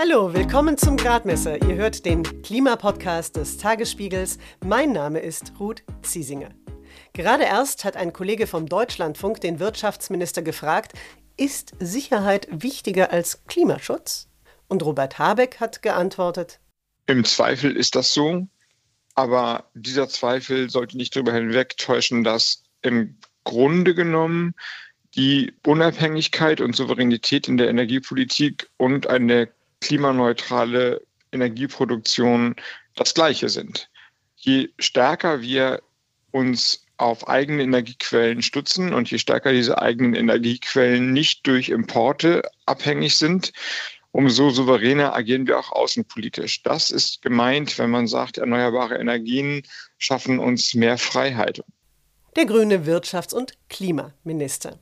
Hallo, willkommen zum Gradmesser. Ihr hört den Klimapodcast des Tagesspiegels. Mein Name ist Ruth Ziesinger. Gerade erst hat ein Kollege vom Deutschlandfunk den Wirtschaftsminister gefragt, ist Sicherheit wichtiger als Klimaschutz? Und Robert Habeck hat geantwortet, im Zweifel ist das so, aber dieser Zweifel sollte nicht darüber hinwegtäuschen, dass im Grunde genommen die Unabhängigkeit und Souveränität in der Energiepolitik und eine klimaneutrale Energieproduktion das gleiche sind. Je stärker wir uns auf eigene Energiequellen stützen und je stärker diese eigenen Energiequellen nicht durch Importe abhängig sind, umso souveräner agieren wir auch außenpolitisch. Das ist gemeint, wenn man sagt, erneuerbare Energien schaffen uns mehr Freiheit. Der grüne Wirtschafts- und Klimaminister.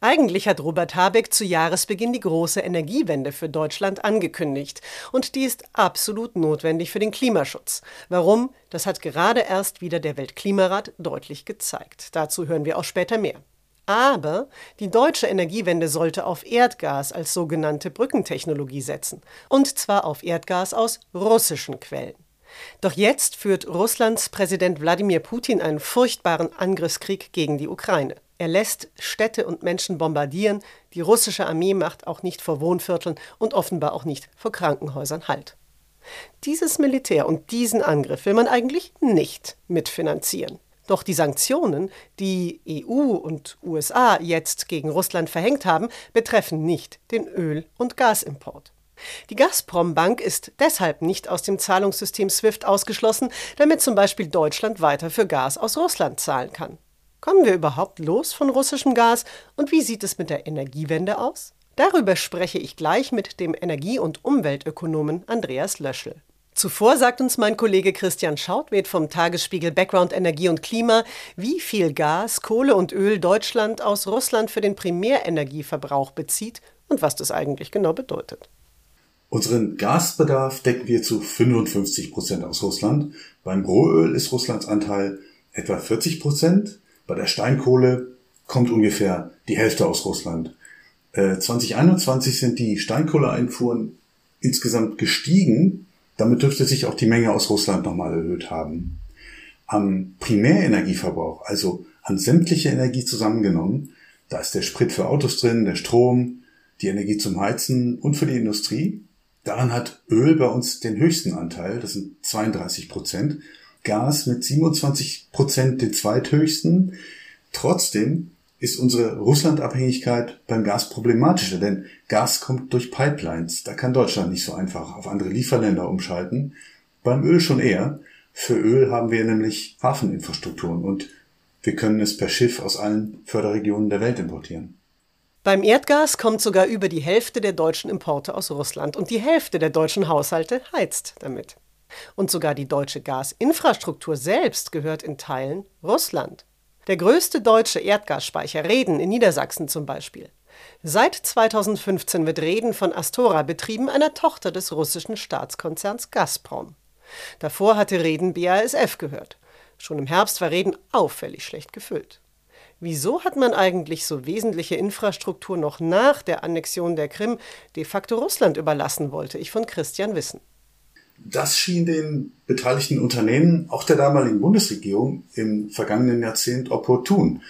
Eigentlich hat Robert Habeck zu Jahresbeginn die große Energiewende für Deutschland angekündigt. Und die ist absolut notwendig für den Klimaschutz. Warum? Das hat gerade erst wieder der Weltklimarat deutlich gezeigt. Dazu hören wir auch später mehr. Aber die deutsche Energiewende sollte auf Erdgas als sogenannte Brückentechnologie setzen. Und zwar auf Erdgas aus russischen Quellen. Doch jetzt führt Russlands Präsident Wladimir Putin einen furchtbaren Angriffskrieg gegen die Ukraine. Er lässt Städte und Menschen bombardieren, die russische Armee macht auch nicht vor Wohnvierteln und offenbar auch nicht vor Krankenhäusern Halt. Dieses Militär und diesen Angriff will man eigentlich nicht mitfinanzieren. Doch die Sanktionen, die EU und USA jetzt gegen Russland verhängt haben, betreffen nicht den Öl- und Gasimport. Die Gazprom-Bank ist deshalb nicht aus dem Zahlungssystem SWIFT ausgeschlossen, damit zum Beispiel Deutschland weiter für Gas aus Russland zahlen kann. Kommen wir überhaupt los von russischem Gas und wie sieht es mit der Energiewende aus? Darüber spreche ich gleich mit dem Energie- und Umweltökonomen Andreas Löschel. Zuvor sagt uns mein Kollege Christian Schautwed vom Tagesspiegel Background Energie und Klima, wie viel Gas, Kohle und Öl Deutschland aus Russland für den Primärenergieverbrauch bezieht und was das eigentlich genau bedeutet. Unseren Gasbedarf decken wir zu 55 Prozent aus Russland. Beim Rohöl ist Russlands Anteil etwa 40 Prozent. Bei der Steinkohle kommt ungefähr die Hälfte aus Russland. 2021 äh, sind die Steinkohleeinfuhren insgesamt gestiegen. Damit dürfte sich auch die Menge aus Russland nochmal erhöht haben. Am Primärenergieverbrauch, also an sämtliche Energie zusammengenommen, da ist der Sprit für Autos drin, der Strom, die Energie zum Heizen und für die Industrie. Daran hat Öl bei uns den höchsten Anteil, das sind 32 Prozent. Gas mit 27 Prozent den zweithöchsten. Trotzdem ist unsere Russlandabhängigkeit beim Gas problematischer, denn Gas kommt durch Pipelines. Da kann Deutschland nicht so einfach auf andere Lieferländer umschalten. Beim Öl schon eher. Für Öl haben wir nämlich Hafeninfrastrukturen und wir können es per Schiff aus allen Förderregionen der Welt importieren. Beim Erdgas kommt sogar über die Hälfte der deutschen Importe aus Russland und die Hälfte der deutschen Haushalte heizt damit. Und sogar die deutsche Gasinfrastruktur selbst gehört in Teilen Russland. Der größte deutsche Erdgasspeicher Reden in Niedersachsen zum Beispiel. Seit 2015 wird Reden von Astora betrieben, einer Tochter des russischen Staatskonzerns Gazprom. Davor hatte Reden BASF gehört. Schon im Herbst war Reden auffällig schlecht gefüllt. Wieso hat man eigentlich so wesentliche Infrastruktur noch nach der Annexion der Krim de facto Russland überlassen wollte? Ich von Christian Wissen. Das schien den beteiligten Unternehmen, auch der damaligen Bundesregierung, im vergangenen Jahrzehnt opportun.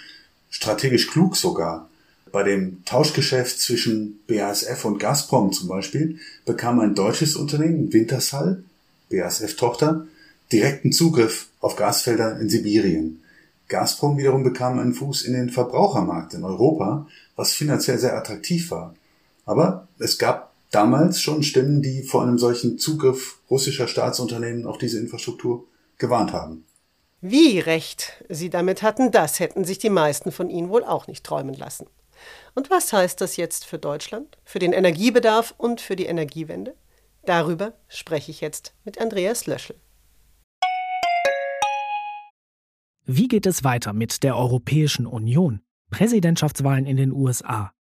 Strategisch klug sogar. Bei dem Tauschgeschäft zwischen BASF und Gazprom zum Beispiel bekam ein deutsches Unternehmen, Wintershall, BASF-Tochter, direkten Zugriff auf Gasfelder in Sibirien. Gazprom wiederum bekam einen Fuß in den Verbrauchermarkt in Europa, was finanziell sehr attraktiv war. Aber es gab damals schon Stimmen, die vor einem solchen Zugriff russischer Staatsunternehmen auf diese Infrastruktur gewarnt haben. Wie recht sie damit hatten, das hätten sich die meisten von ihnen wohl auch nicht träumen lassen. Und was heißt das jetzt für Deutschland, für den Energiebedarf und für die Energiewende? Darüber spreche ich jetzt mit Andreas Löschel. Wie geht es weiter mit der Europäischen Union? Präsidentschaftswahlen in den USA,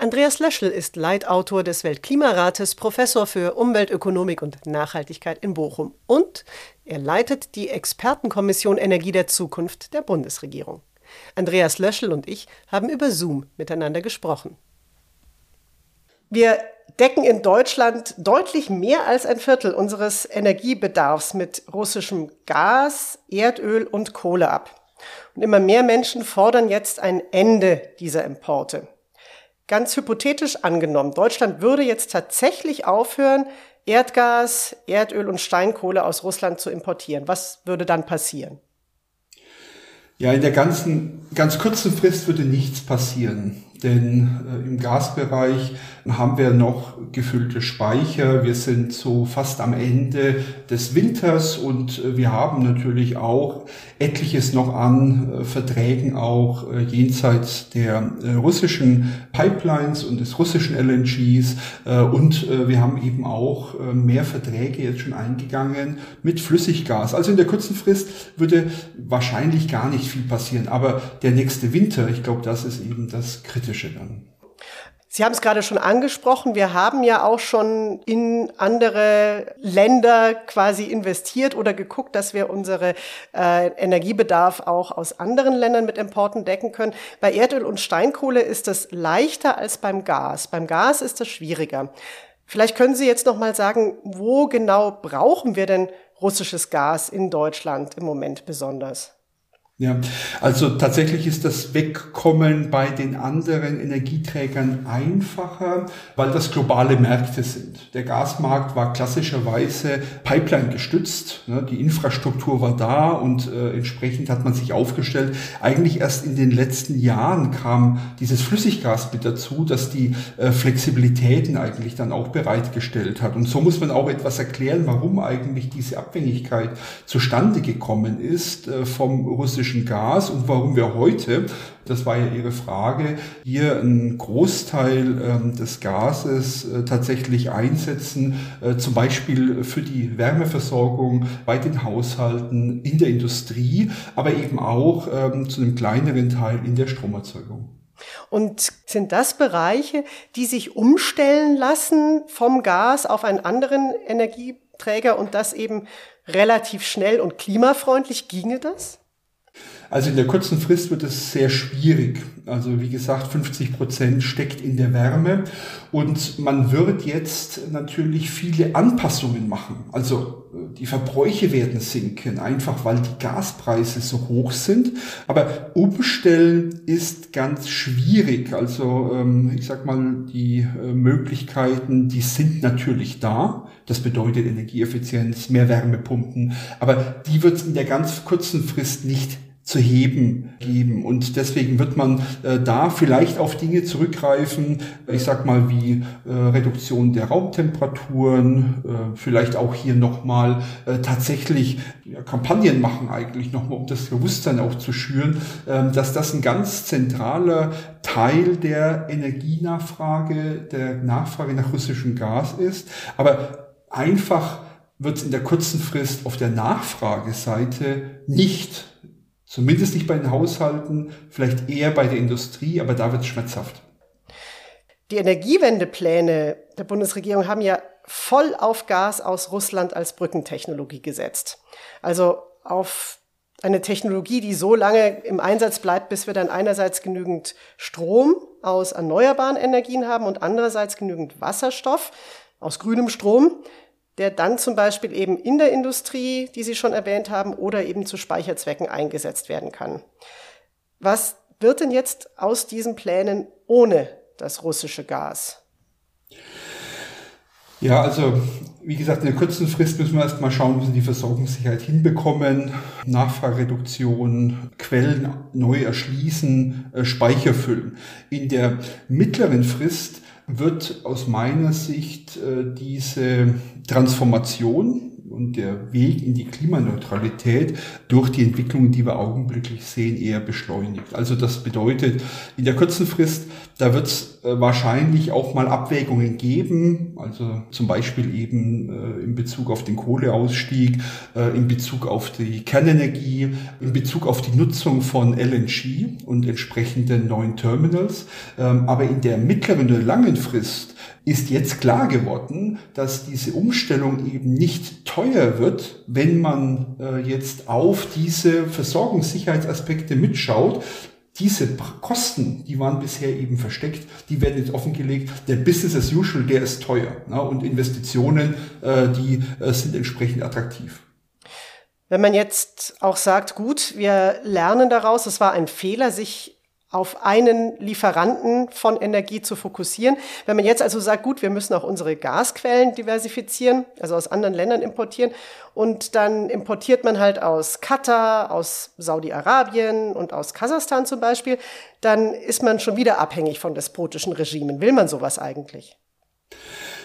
Andreas Löschel ist Leitautor des Weltklimarates, Professor für Umweltökonomik und Nachhaltigkeit in Bochum und er leitet die Expertenkommission Energie der Zukunft der Bundesregierung. Andreas Löschel und ich haben über Zoom miteinander gesprochen. Wir decken in Deutschland deutlich mehr als ein Viertel unseres Energiebedarfs mit russischem Gas, Erdöl und Kohle ab. Und immer mehr Menschen fordern jetzt ein Ende dieser Importe. Ganz hypothetisch angenommen, Deutschland würde jetzt tatsächlich aufhören, Erdgas, Erdöl und Steinkohle aus Russland zu importieren. Was würde dann passieren? Ja, in der ganzen, ganz kurzen Frist würde nichts passieren. Denn äh, im Gasbereich haben wir noch gefüllte Speicher. Wir sind so fast am Ende des Winters und äh, wir haben natürlich auch etliches noch an äh, Verträgen auch äh, jenseits der äh, russischen Pipelines und des russischen LNGs. Äh, und wir haben eben auch mehr Verträge jetzt schon eingegangen mit Flüssiggas. Also in der kurzen Frist würde wahrscheinlich gar nicht viel passieren. Aber der nächste Winter, ich glaube, das ist eben das Kritische Kritische dann. Sie haben es gerade schon angesprochen. Wir haben ja auch schon in andere Länder quasi investiert oder geguckt, dass wir unsere äh, Energiebedarf auch aus anderen Ländern mit Importen decken können. Bei Erdöl und Steinkohle ist das leichter als beim Gas. Beim Gas ist das schwieriger. Vielleicht können Sie jetzt noch mal sagen, wo genau brauchen wir denn russisches Gas in Deutschland im Moment besonders? Ja, also tatsächlich ist das Wegkommen bei den anderen Energieträgern einfacher, weil das globale Märkte sind. Der Gasmarkt war klassischerweise Pipeline gestützt, ne? die Infrastruktur war da und äh, entsprechend hat man sich aufgestellt. Eigentlich erst in den letzten Jahren kam dieses Flüssiggas mit dazu, dass die äh, Flexibilitäten eigentlich dann auch bereitgestellt hat. Und so muss man auch etwas erklären, warum eigentlich diese Abhängigkeit zustande gekommen ist äh, vom russischen russischen Gas und warum wir heute, das war ja Ihre Frage, hier einen Großteil ähm, des Gases äh, tatsächlich einsetzen, äh, zum Beispiel für die Wärmeversorgung bei den Haushalten, in der Industrie, aber eben auch ähm, zu einem kleineren Teil in der Stromerzeugung. Und sind das Bereiche, die sich umstellen lassen vom Gas auf einen anderen Energieträger und das eben relativ schnell und klimafreundlich? Ginge das? Also in der kurzen Frist wird es sehr schwierig. Also wie gesagt, 50 Prozent steckt in der Wärme und man wird jetzt natürlich viele Anpassungen machen. Also äh, die Verbräuche werden sinken, einfach weil die Gaspreise so hoch sind. Aber umstellen ist ganz schwierig. Also ähm, ich sag mal, die äh, Möglichkeiten, die sind natürlich da. Das bedeutet Energieeffizienz, mehr Wärmepumpen. Aber die wird es in der ganz kurzen Frist nicht zu heben geben. Und deswegen wird man äh, da vielleicht auf Dinge zurückgreifen, ich sag mal wie äh, Reduktion der Raumtemperaturen, äh, vielleicht auch hier nochmal äh, tatsächlich ja, Kampagnen machen eigentlich nochmal, um das Bewusstsein auch zu schüren, äh, dass das ein ganz zentraler Teil der Energienachfrage, der Nachfrage nach russischem Gas ist. Aber einfach wird es in der kurzen Frist auf der Nachfrageseite nicht Zumindest nicht bei den Haushalten, vielleicht eher bei der Industrie, aber da wird es schmerzhaft. Die Energiewendepläne der Bundesregierung haben ja voll auf Gas aus Russland als Brückentechnologie gesetzt. Also auf eine Technologie, die so lange im Einsatz bleibt, bis wir dann einerseits genügend Strom aus erneuerbaren Energien haben und andererseits genügend Wasserstoff aus grünem Strom, der dann zum Beispiel eben in der Industrie, die Sie schon erwähnt haben, oder eben zu Speicherzwecken eingesetzt werden kann. Was wird denn jetzt aus diesen Plänen ohne das russische Gas? Ja, also wie gesagt, in der kurzen Frist müssen wir erst mal schauen, wie wir die Versorgungssicherheit hinbekommen, Nachfragereduktion, Quellen neu erschließen, äh, Speicher füllen. In der mittleren Frist wird aus meiner Sicht äh, diese Transformation und der Weg in die Klimaneutralität durch die Entwicklungen, die wir augenblicklich sehen, eher beschleunigt. Also das bedeutet, in der kurzen Frist, da wird es äh, wahrscheinlich auch mal Abwägungen geben, also zum Beispiel eben äh, in Bezug auf den Kohleausstieg, äh, in Bezug auf die Kernenergie, in Bezug auf die Nutzung von LNG und entsprechenden neuen Terminals. Ähm, aber in der mittleren oder langen Frist ist jetzt klar geworden, dass diese Umstellung eben nicht teuer wird, wenn man äh, jetzt auf diese Versorgungssicherheitsaspekte mitschaut. Diese Kosten, die waren bisher eben versteckt, die werden jetzt offengelegt. Der Business as usual, der ist teuer. Ne? Und Investitionen, äh, die äh, sind entsprechend attraktiv. Wenn man jetzt auch sagt, gut, wir lernen daraus, es war ein Fehler, sich auf einen Lieferanten von Energie zu fokussieren. Wenn man jetzt also sagt, gut, wir müssen auch unsere Gasquellen diversifizieren, also aus anderen Ländern importieren, und dann importiert man halt aus Katar, aus Saudi-Arabien und aus Kasachstan zum Beispiel, dann ist man schon wieder abhängig von despotischen Regimen. Will man sowas eigentlich?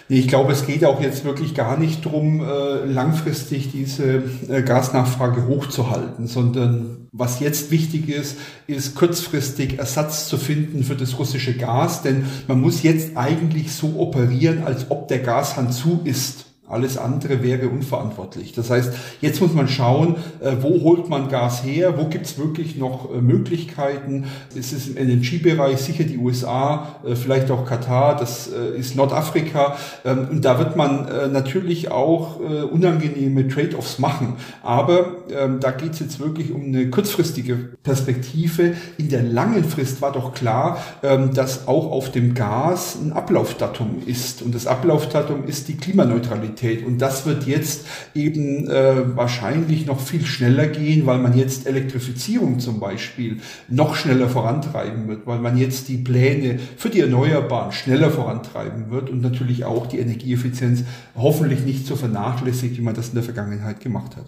Nee, ich glaube, es geht auch jetzt wirklich gar nicht drum, äh, langfristig diese äh, Gasnachfrage hochzuhalten, sondern was jetzt wichtig ist, ist kurzfristig Ersatz zu finden für das russische Gas, denn man muss jetzt eigentlich so operieren, als ob der Gashahn zu ist. Alles andere wäre unverantwortlich. Das heißt, jetzt muss man schauen, äh, wo holt man Gas her, wo gibt es wirklich noch äh, Möglichkeiten. Es ist im LNG-Bereich sicher die USA, äh, vielleicht auch Katar, das ist Nordafrika. Ähm, und da wird man natürlich auch unangenehme Trade-offs machen. Aber ähm, da geht es jetzt wirklich um eine kurzfristige Perspektive. In der langen Frist war doch klar, ähm, dass auch auf dem Gas ein Ablaufdatum ist. Und das Ablaufdatum ist die Klimaneutralität. Mobilität. Und das wird jetzt eben äh, wahrscheinlich noch viel schneller gehen, weil man jetzt Elektrifizierung zum Beispiel noch schneller vorantreiben wird, weil man jetzt die Pläne für die Erneuerbaren schneller vorantreiben wird und natürlich auch die Energieeffizienz hoffentlich nicht so vernachlässigt, wie man das in der Vergangenheit gemacht hat.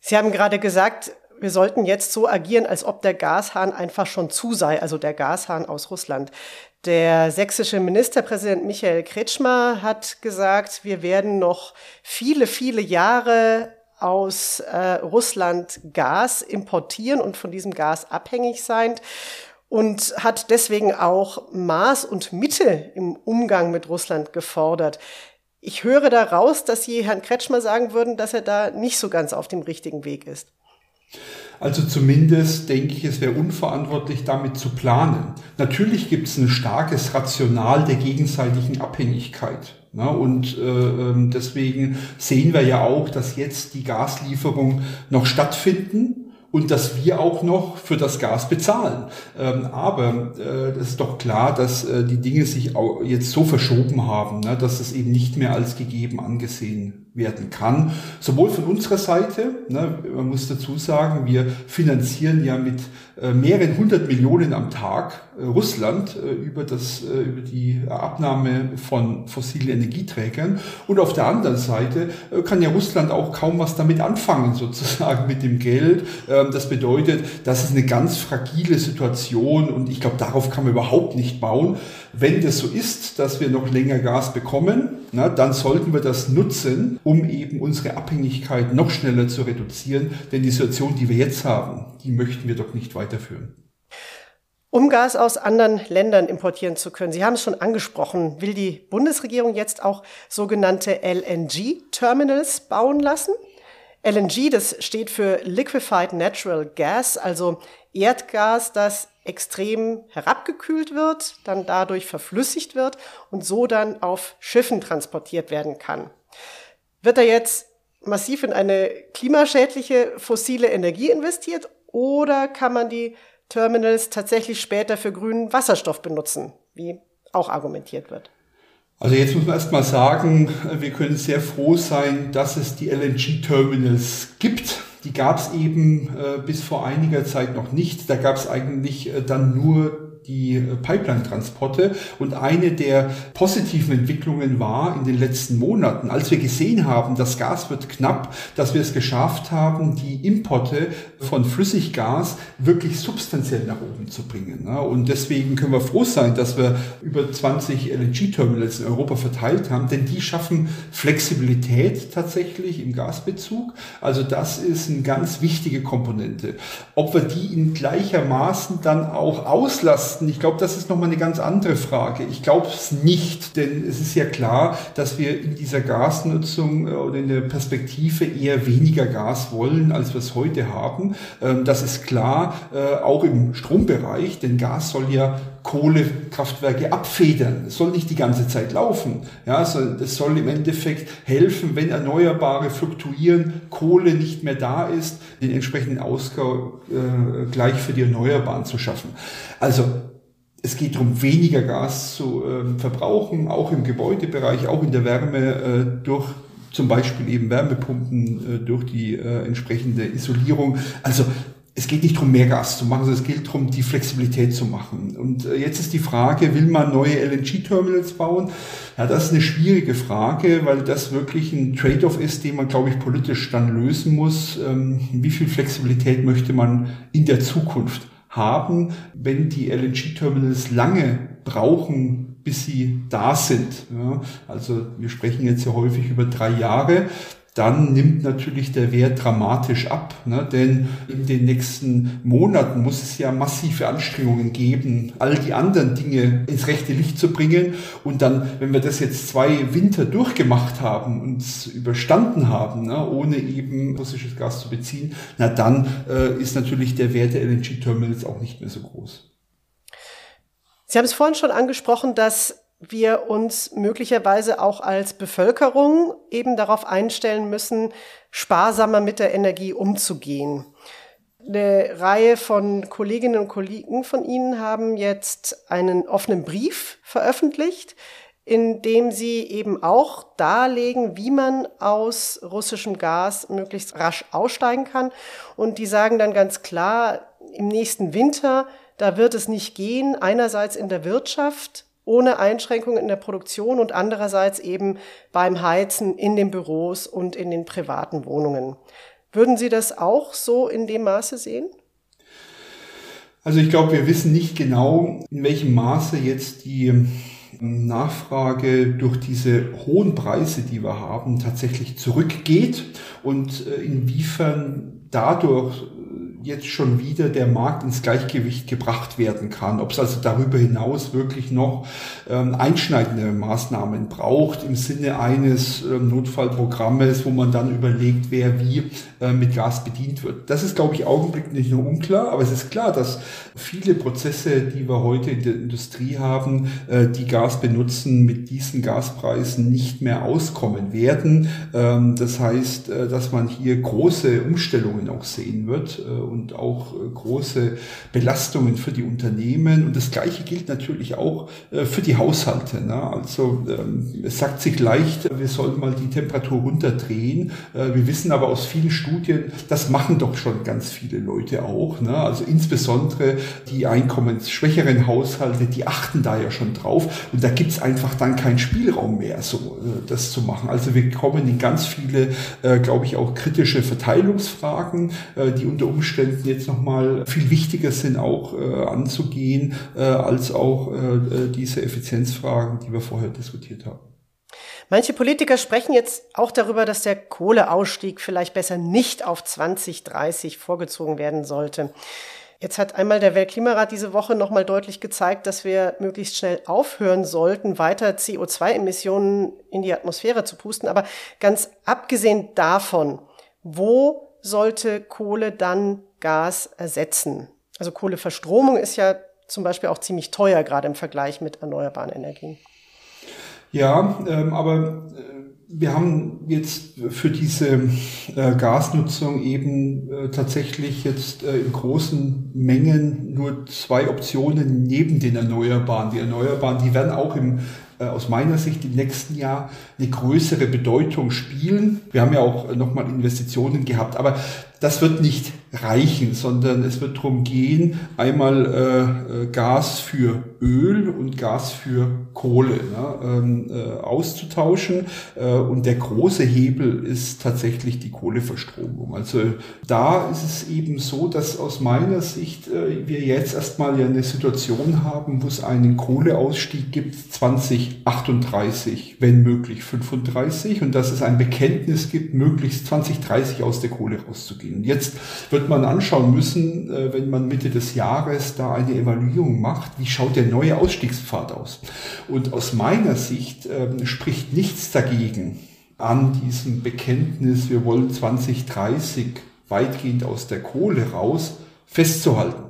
Sie haben gerade gesagt, wir sollten jetzt so agieren, als ob der Gashahn einfach schon zu sei, also der Gashahn aus Russland. Der sächsische Ministerpräsident Michael Kretschmer hat gesagt, wir werden noch viele, viele Jahre aus äh, Russland Gas importieren und von diesem Gas abhängig sein und hat deswegen auch Maß und Mitte im Umgang mit Russland gefordert. Ich höre daraus, dass Sie Herrn Kretschmer sagen würden, dass er da nicht so ganz auf dem richtigen Weg ist. Also zumindest denke ich, es wäre unverantwortlich, damit zu planen. Natürlich gibt es ein starkes Rational der gegenseitigen Abhängigkeit. Ne? Und äh, ähm, deswegen sehen wir ja auch, dass jetzt die Gaslieferungen noch stattfinden und dass wir auch noch für das Gas bezahlen. Ähm, aber äh, es ist doch klar, dass äh, die Dinge sich auch jetzt so verschoben haben, ne, dass es eben nicht mehr als gegeben angesehen werden kann. Sowohl von unserer Seite, ne, man muss dazu sagen, wir finanzieren ja mit äh, mehreren hundert Millionen am Tag äh, Russland äh, über, das, äh, über die Abnahme von fossilen Energieträgern. Und auf der anderen Seite äh, kann ja Russland auch kaum was damit anfangen, sozusagen mit dem Geld. Ähm, das bedeutet, das ist eine ganz fragile Situation und ich glaube, darauf kann man überhaupt nicht bauen. Wenn das so ist, dass wir noch länger Gas bekommen, na, dann sollten wir das nutzen, um eben unsere Abhängigkeit noch schneller zu reduzieren. Denn die Situation, die wir jetzt haben, die möchten wir doch nicht weiterführen. Um Gas aus anderen Ländern importieren zu können, Sie haben es schon angesprochen, will die Bundesregierung jetzt auch sogenannte LNG-Terminals bauen lassen? LNG, das steht für Liquefied Natural Gas, also Erdgas, das extrem herabgekühlt wird, dann dadurch verflüssigt wird und so dann auf Schiffen transportiert werden kann. Wird da jetzt massiv in eine klimaschädliche fossile Energie investiert oder kann man die Terminals tatsächlich später für grünen Wasserstoff benutzen, wie auch argumentiert wird? Also jetzt muss man erstmal sagen, wir können sehr froh sein, dass es die LNG-Terminals gibt. Die gab es eben äh, bis vor einiger Zeit noch nicht. Da gab es eigentlich äh, dann nur die äh, Pipeline-Transporte. Und eine der positiven Entwicklungen war in den letzten Monaten, als wir gesehen haben, das Gas wird knapp, dass wir es geschafft haben, die Importe von Flüssiggas wirklich substanziell nach oben zu bringen. Und deswegen können wir froh sein, dass wir über 20 LNG-Terminals in Europa verteilt haben, denn die schaffen Flexibilität tatsächlich im Gasbezug. Also das ist eine ganz wichtige Komponente. Ob wir die in gleichermaßen dann auch auslasten, ich glaube, das ist nochmal eine ganz andere Frage. Ich glaube es nicht, denn es ist ja klar, dass wir in dieser Gasnutzung äh, oder in der Perspektive eher weniger Gas wollen, als wir es heute haben. Ähm, das ist klar, äh, auch im Strombereich, denn Gas soll ja Kohlekraftwerke abfedern. Es soll nicht die ganze Zeit laufen. Ja, es soll im Endeffekt helfen, wenn Erneuerbare fluktuieren, Kohle nicht mehr da ist, den entsprechenden Ausgleich für die Erneuerbaren zu schaffen. Also es geht darum, weniger Gas zu äh, verbrauchen, auch im Gebäudebereich, auch in der Wärme äh, durch zum Beispiel eben Wärmepumpen äh, durch die äh, entsprechende Isolierung. Also es geht nicht darum, mehr Gas zu machen, sondern es geht darum, die Flexibilität zu machen. Und äh, jetzt ist die Frage, will man neue LNG-Terminals bauen? Ja, das ist eine schwierige Frage, weil das wirklich ein Trade-off ist, den man, glaube ich, politisch dann lösen muss. Ähm, wie viel Flexibilität möchte man in der Zukunft haben, wenn die LNG-Terminals lange brauchen, bis sie da sind. Also wir sprechen jetzt ja häufig über drei Jahre dann nimmt natürlich der Wert dramatisch ab. Ne? Denn in den nächsten Monaten muss es ja massive Anstrengungen geben, all die anderen Dinge ins rechte Licht zu bringen. Und dann, wenn wir das jetzt zwei Winter durchgemacht haben und überstanden haben, ne? ohne eben russisches Gas zu beziehen, na dann äh, ist natürlich der Wert der LNG-Terminals auch nicht mehr so groß. Sie haben es vorhin schon angesprochen, dass wir uns möglicherweise auch als Bevölkerung eben darauf einstellen müssen, sparsamer mit der Energie umzugehen. Eine Reihe von Kolleginnen und Kollegen von Ihnen haben jetzt einen offenen Brief veröffentlicht, in dem sie eben auch darlegen, wie man aus russischem Gas möglichst rasch aussteigen kann. Und die sagen dann ganz klar, im nächsten Winter, da wird es nicht gehen, einerseits in der Wirtschaft, ohne Einschränkungen in der Produktion und andererseits eben beim Heizen in den Büros und in den privaten Wohnungen. Würden Sie das auch so in dem Maße sehen? Also ich glaube, wir wissen nicht genau, in welchem Maße jetzt die Nachfrage durch diese hohen Preise, die wir haben, tatsächlich zurückgeht und äh, inwiefern dadurch jetzt schon wieder der Markt ins Gleichgewicht gebracht werden kann. Ob es also darüber hinaus wirklich noch ähm, einschneidende Maßnahmen braucht im Sinne eines ähm, Notfallprogrammes, wo man dann überlegt, wer wie äh, mit Gas bedient wird. Das ist, glaube ich, augenblicklich nicht nur unklar, aber es ist klar, dass viele Prozesse, die wir heute in der Industrie haben, äh, die Gas benutzen, mit diesen Gaspreisen nicht mehr auskommen werden. Ähm, das heißt, äh, dass man hier große Umstellungen auch sehen wird äh, und auch äh, große Belastungen für die Unternehmen. Und das Gleiche gilt natürlich auch äh, für die Haushalte. Ne? Also ähm, es sagt sich leicht, wir sollten mal die Temperatur runterdrehen. Wir wissen aber aus vielen Studien, das machen doch schon ganz viele Leute auch. Ne? Also insbesondere die einkommensschwächeren Haushalte, die achten da ja schon drauf. Und da gibt's einfach dann keinen Spielraum mehr, so das zu machen. Also wir kommen in ganz viele, glaube ich, auch kritische Verteilungsfragen, die unter Umständen jetzt nochmal viel wichtiger sind auch äh, anzugehen, äh, als auch äh, diese Effizienzfragen, die wir vorher diskutiert haben. Manche Politiker sprechen jetzt auch darüber, dass der Kohleausstieg vielleicht besser nicht auf 2030 vorgezogen werden sollte. Jetzt hat einmal der Weltklimarat diese Woche nochmal deutlich gezeigt, dass wir möglichst schnell aufhören sollten, weiter CO2-Emissionen in die Atmosphäre zu pusten. Aber ganz abgesehen davon, wo sollte Kohle dann Gas ersetzen? Also Kohleverstromung ist ja zum Beispiel auch ziemlich teuer, gerade im Vergleich mit erneuerbaren Energien. Ja, ähm, aber äh, wir haben jetzt für diese äh, Gasnutzung eben äh, tatsächlich jetzt äh, in großen Mengen nur zwei Optionen neben den Erneuerbaren. Die Erneuerbaren, die werden auch im äh, aus meiner Sicht im nächsten Jahr eine größere Bedeutung spielen. Wir haben ja auch nochmal Investitionen gehabt, aber das wird nicht reichen, sondern es wird darum gehen, einmal äh, äh, Gas für Öl und Gas für Kohle ne, ähm, äh, auszutauschen. Äh, und der große Hebel ist tatsächlich die Kohleverstromung. Also da ist es eben so, dass aus meiner Sicht äh, wir jetzt erstmal ja eine Situation haben, wo es einen Kohleausstieg gibt 2038, wenn möglich 35 und dass es ein Bekenntnis gibt, möglichst 2030 aus der Kohle rauszugehen. Jetzt wird man anschauen müssen, äh, wenn man Mitte des Jahres da eine Evaluierung macht, wie schaut der neue Ausstiegspfad aus. Und aus meiner Sicht äh, spricht nichts dagegen, an diesem Bekenntnis, wir wollen 2030 weitgehend aus der Kohle raus, festzuhalten.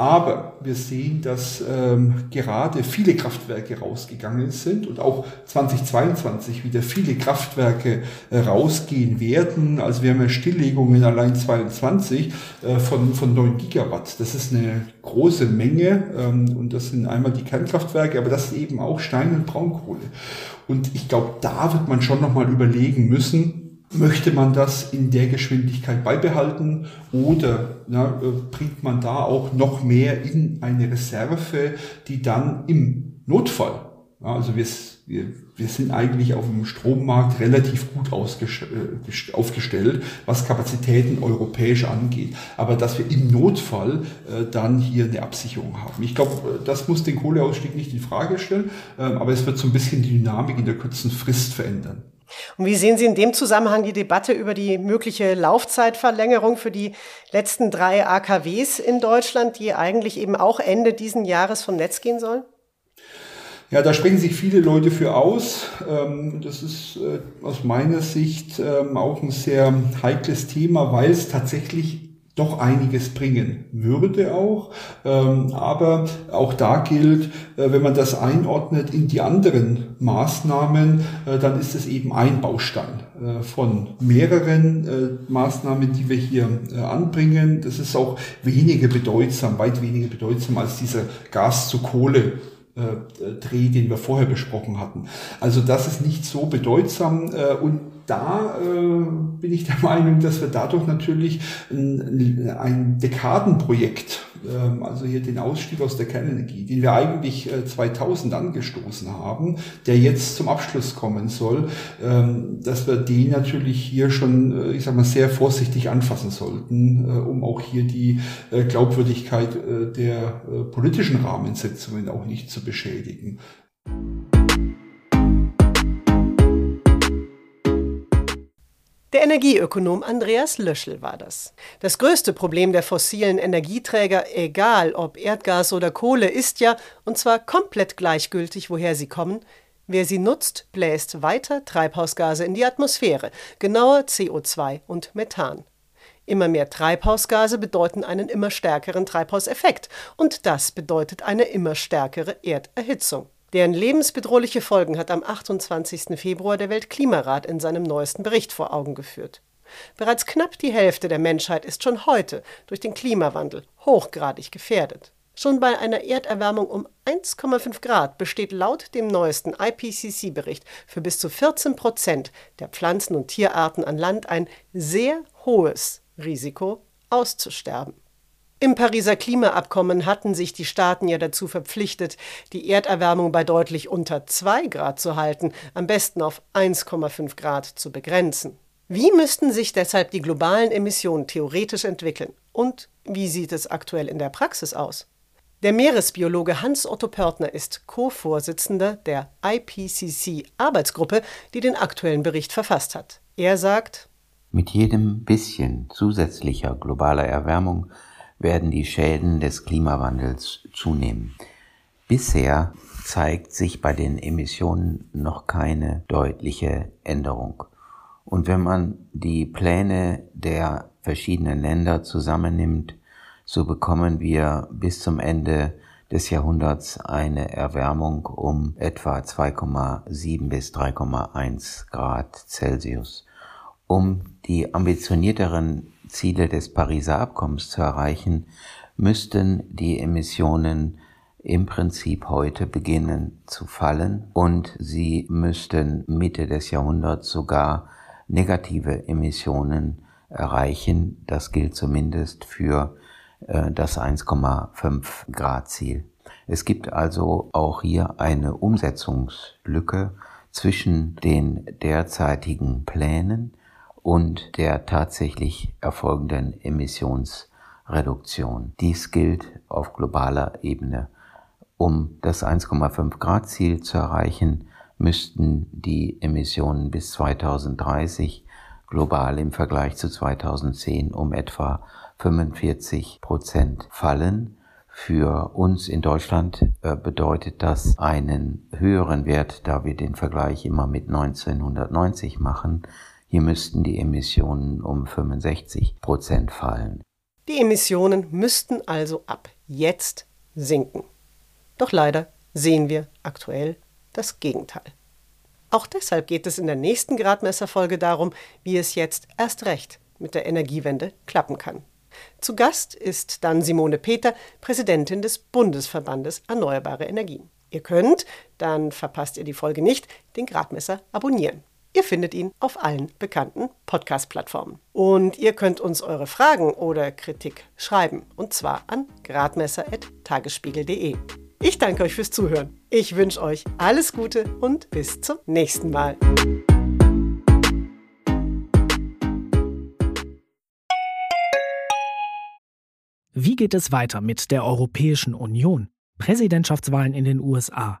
Aber wir sehen, dass ähm, gerade viele Kraftwerke rausgegangen sind und auch 2022 wieder viele Kraftwerke äh, rausgehen werden. Also wir haben ja Stilllegungen allein 22 äh, von, von 9 Gigawatt. Das ist eine große Menge ähm, und das sind einmal die Kernkraftwerke, aber das eben auch Stein- und Braunkohle. Und ich glaube, da wird man schon nochmal überlegen müssen, Möchte man das in der Geschwindigkeit beibehalten oder na, äh, bringt man da auch noch mehr in eine Reserve, die dann im Notfall, also wir, wir, wir sind eigentlich auf dem Strommarkt relativ gut äh, aufgestellt, was Kapazitäten europäisch angeht, aber dass wir im Notfall äh, dann hier eine Absicherung haben. Ich glaube, äh, das muss den Kohleausstieg nicht in Frage stellen, äh, aber es wird so ein bisschen die Dynamik in der kurzen Frist verändern. Und wie sehen Sie in dem Zusammenhang die Debatte über die mögliche Laufzeitverlängerung für die letzten drei AKWs in Deutschland, die eigentlich eben auch Ende diesen Jahres vom Netz gehen sollen? Ja, da sprechen sich viele Leute für aus. Ähm, das ist äh, aus meiner Sicht ähm, auch ein sehr heikles Thema, weil es tatsächlich doch einiges bringen würde auch. Ähm, aber auch da gilt, äh, wenn man das einordnet in die anderen Maßnahmen, äh, dann ist es eben ein Baustein äh, von mehreren Maßnahmen, die wir hier anbringen. Das ist auch weniger bedeutsam, weit weniger bedeutsam als dieser Gas zu Kohle Dreh, den wir vorher besprochen hatten. Also das ist nicht so bedeutsam und da äh, bin ich der Meinung, dass wir dadurch natürlich ein, ein Dekadenprojekt, also hier den Ausstieg aus der Kernenergie, den wir eigentlich äh, 2000 angestoßen haben, der jetzt zum Abschluss kommen soll, ähm, dass wir den natürlich hier schon, äh, ich sag mal, sehr vorsichtig anfassen sollten, äh, um auch hier die äh, Glaubwürdigkeit äh, der äh, politischen Rahmensetzungen auch nicht zu beschädigen. Der Energieökonom Andreas Löschel war das. Das größte Problem der fossilen Energieträger, egal ob Erdgas oder Kohle, ist ja, und zwar komplett gleichgültig, woher sie kommen, wer sie nutzt, bläst weiter Treibhausgase in die Atmosphäre, genauer CO2 und Methan. Immer mehr Treibhausgase bedeuten einen immer stärkeren Treibhauseffekt, und das bedeutet eine immer stärkere Erderhitzung. Deren lebensbedrohliche Folgen hat am 28. Februar der Weltklimarat in seinem neuesten Bericht vor Augen geführt. Bereits knapp die Hälfte der Menschheit ist schon heute durch den Klimawandel hochgradig gefährdet. Schon bei einer Erderwärmung um 1,5 Grad besteht laut dem neuesten IPCC-Bericht für bis zu 14 Prozent der Pflanzen- und Tierarten an Land ein sehr hohes Risiko auszusterben. Im Pariser Klimaabkommen hatten sich die Staaten ja dazu verpflichtet, die Erderwärmung bei deutlich unter 2 Grad zu halten, am besten auf 1,5 Grad zu begrenzen. Wie müssten sich deshalb die globalen Emissionen theoretisch entwickeln? Und wie sieht es aktuell in der Praxis aus? Der Meeresbiologe Hans-Otto Pörtner ist Co-Vorsitzender der IPCC-Arbeitsgruppe, die den aktuellen Bericht verfasst hat. Er sagt, mit jedem bisschen zusätzlicher globaler Erwärmung werden die Schäden des Klimawandels zunehmen. Bisher zeigt sich bei den Emissionen noch keine deutliche Änderung. Und wenn man die Pläne der verschiedenen Länder zusammennimmt, so bekommen wir bis zum Ende des Jahrhunderts eine Erwärmung um etwa 2,7 bis 3,1 Grad Celsius. Um die ambitionierteren Ziele des Pariser Abkommens zu erreichen, müssten die Emissionen im Prinzip heute beginnen zu fallen und sie müssten Mitte des Jahrhunderts sogar negative Emissionen erreichen. Das gilt zumindest für äh, das 1,5 Grad Ziel. Es gibt also auch hier eine Umsetzungslücke zwischen den derzeitigen Plänen und der tatsächlich erfolgenden Emissionsreduktion. Dies gilt auf globaler Ebene. Um das 1,5 Grad Ziel zu erreichen, müssten die Emissionen bis 2030 global im Vergleich zu 2010 um etwa 45 Prozent fallen. Für uns in Deutschland äh, bedeutet das einen höheren Wert, da wir den Vergleich immer mit 1990 machen. Hier müssten die Emissionen um 65 Prozent fallen. Die Emissionen müssten also ab jetzt sinken. Doch leider sehen wir aktuell das Gegenteil. Auch deshalb geht es in der nächsten Gradmesserfolge darum, wie es jetzt erst recht mit der Energiewende klappen kann. Zu Gast ist dann Simone Peter, Präsidentin des Bundesverbandes Erneuerbare Energien. Ihr könnt, dann verpasst ihr die Folge nicht, den Gradmesser abonnieren. Ihr findet ihn auf allen bekannten Podcast-Plattformen. Und ihr könnt uns eure Fragen oder Kritik schreiben, und zwar an gradmesser.tagesspiegel.de. Ich danke euch fürs Zuhören. Ich wünsche euch alles Gute und bis zum nächsten Mal. Wie geht es weiter mit der Europäischen Union? Präsidentschaftswahlen in den USA,